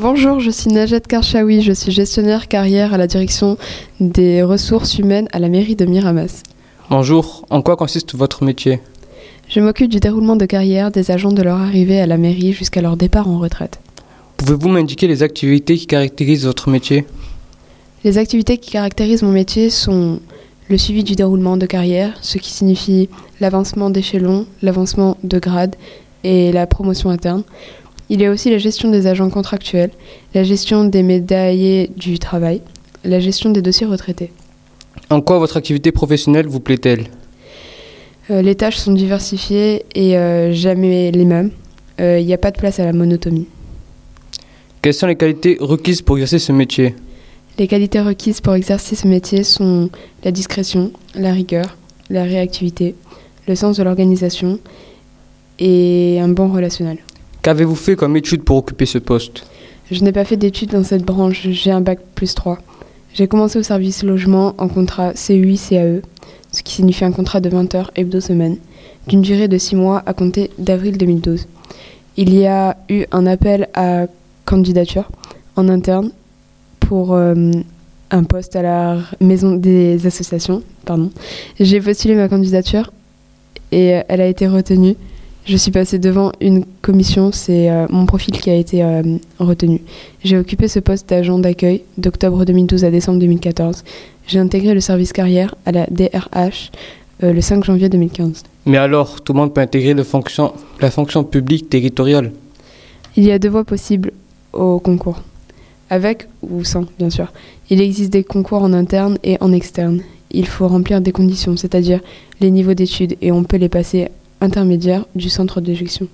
Bonjour, je suis Najat Karchaoui, je suis gestionnaire carrière à la direction des ressources humaines à la mairie de Miramas. Bonjour, en quoi consiste votre métier? Je m'occupe du déroulement de carrière des agents de leur arrivée à la mairie jusqu'à leur départ en retraite. Pouvez-vous m'indiquer les activités qui caractérisent votre métier? Les activités qui caractérisent mon métier sont le suivi du déroulement de carrière, ce qui signifie l'avancement d'échelon, l'avancement de grade et la promotion interne. Il y a aussi la gestion des agents contractuels, la gestion des médaillés du travail, la gestion des dossiers retraités. En quoi votre activité professionnelle vous plaît-elle? Euh, les tâches sont diversifiées et euh, jamais les mêmes. Euh, Il n'y a pas de place à la monotomie. Quelles sont les qualités requises pour exercer ce métier? Les qualités requises pour exercer ce métier sont la discrétion, la rigueur, la réactivité, le sens de l'organisation et un bon relationnel. Qu'avez-vous fait comme étude pour occuper ce poste Je n'ai pas fait d'études dans cette branche, j'ai un bac plus 3. J'ai commencé au service logement en contrat CUI-CAE, ce qui signifie un contrat de 20 heures hebdo-semaine, d'une durée de 6 mois à compter d'avril 2012. Il y a eu un appel à candidature en interne pour euh, un poste à la maison des associations. J'ai postulé ma candidature et euh, elle a été retenue. Je suis passée devant une commission, c'est euh, mon profil qui a été euh, retenu. J'ai occupé ce poste d'agent d'accueil d'octobre 2012 à décembre 2014. J'ai intégré le service carrière à la DRH euh, le 5 janvier 2015. Mais alors, tout le monde peut intégrer le fonction- la fonction publique territoriale? Il y a deux voies possibles au concours, avec ou sans, bien sûr. Il existe des concours en interne et en externe. Il faut remplir des conditions, c'est-à-dire les niveaux d'études, et on peut les passer intermédiaires du centre d'éjection.